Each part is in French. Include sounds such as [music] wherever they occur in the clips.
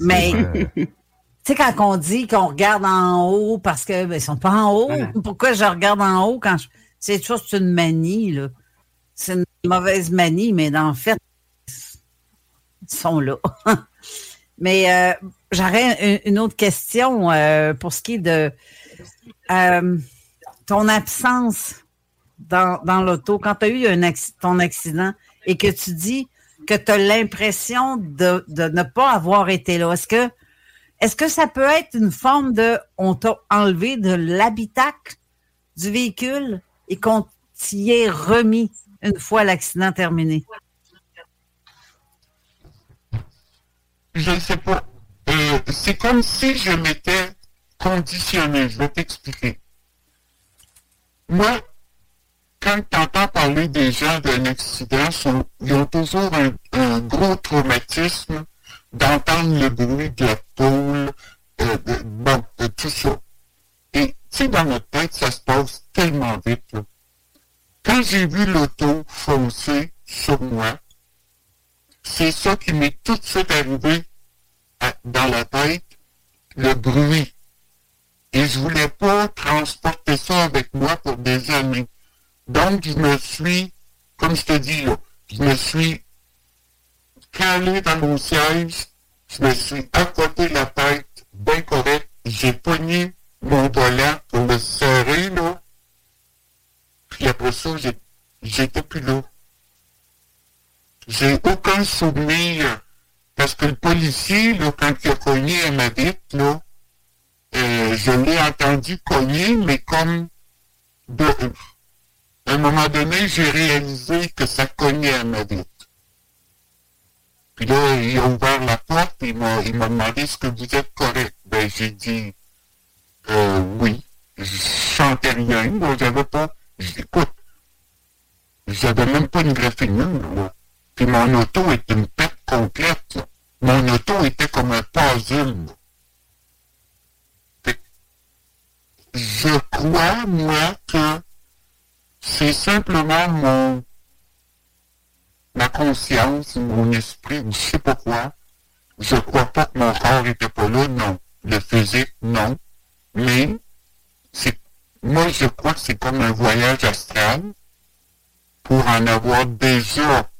Mais- Tu sais, quand on dit qu'on regarde en haut parce que ben, ils sont pas en haut, [laughs] pourquoi je regarde en haut quand je. C'est c'est une manie, là. C'est une mauvaise manie, mais dans le fait, ils sont là. [laughs] mais euh, j'aurais une, autre question euh, pour ce qui est de euh, ton absence dans, dans l'auto. Quand tu as eu un ton accident et que tu dis que tu as l'impression de, ne pas avoir été là, est-ce que est-ce que ça peut être une forme de on t'a enlevé de l'habitacle du véhicule et qu'on t'y est remis une fois l'accident terminé? Je ne sais pas. Euh, c'est comme si je m'étais conditionné. Je vais t'expliquer. Moi, quand tu entends parler des gens d'un accident, ils ont toujours un, gros traumatisme d'entendre le bruit de la tôle, euh, de- bon, de tout ça. Et, tu sais, dans notre tête, ça se passe tellement vite. Quand j'ai vu l'auto foncer sur moi, c'est ça qui m'est tout de suite arrivé dans la tête, le bruit. Et je voulais pas transporter ça avec moi pour des années. Donc, je me suis, comme je te dis, je me suis calé dans mon siège, je me suis accoté la tête, bien correct, j'ai pogné mon volant pour le serrer, là. Puis après ça, j'étais plus là. J'ai aucun souvenir. Parce que le policier, là, quand il a cogné à ma vitre, là, euh, je l'ai entendu cogner, mais comme de, à un moment donné, j'ai réalisé que ça cognait à ma vitre. Puis là, il a ouvert la porte, il m'a, il m'a demandé est-ce que vous êtes correct? Ben, j'ai dit, euh, oui. Je chantais rien, j'avais pas, j'écoute, j'avais même pas une graffinure, là. Puis mon auto est une perte complète. là. Mon auto était comme un puzzle. Je crois, moi, que c'est simplement mon ma conscience, mon esprit, ou je sais pas quoi. Je crois pas que mon corps était pas là, non. Le physique, non. Mais c'est moi je crois que c'est comme un voyage astral pour en avoir déjà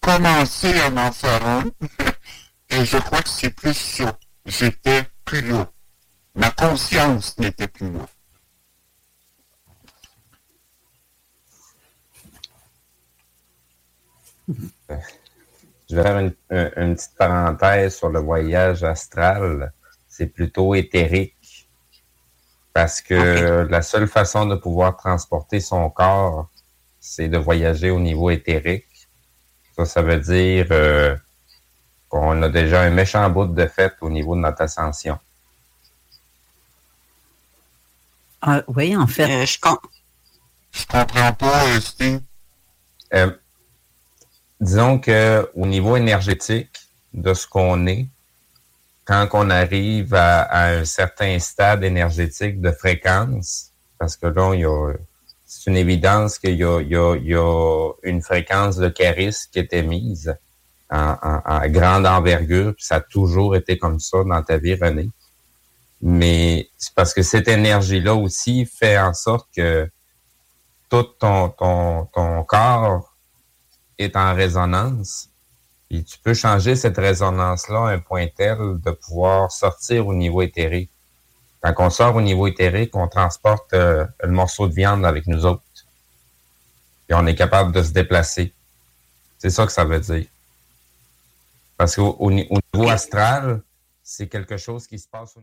commencé à en faire un. [laughs] Et je crois que c'est plus ça. J'étais plus là. Ma conscience n'était plus là. Je vais faire une, un- une petite parenthèse sur le voyage astral. C'est plutôt éthérique. Parce que la seule façon de pouvoir transporter son corps, c'est de voyager au niveau éthérique. Ça, ça veut dire euh, qu'on a déjà un méchant bout de fait au niveau de notre ascension. Ah, oui, en fait. Euh, je, com- Je comprends pas, euh, Steve. Euh, disons que au niveau énergétique de ce qu'on est, quand on arrive à, à un certain stade énergétique de fréquence, parce que là, c'est une évidence qu'il y a, une fréquence de charisme qui est émise en grande envergure, puis ça a toujours été comme ça dans ta vie, René. Mais c'est parce que cette énergie-là aussi fait en sorte que toute ton, ton, corps est en résonance. Et tu peux changer cette résonance-là à un point tel de pouvoir sortir au niveau éthérique. Quand on sort au niveau éthérique, on transporte euh, le morceau de viande avec nous autres. Et on est capable de se déplacer. C'est ça que ça veut dire. Parce qu'au au, niveau astral, c'est quelque chose qui se passe au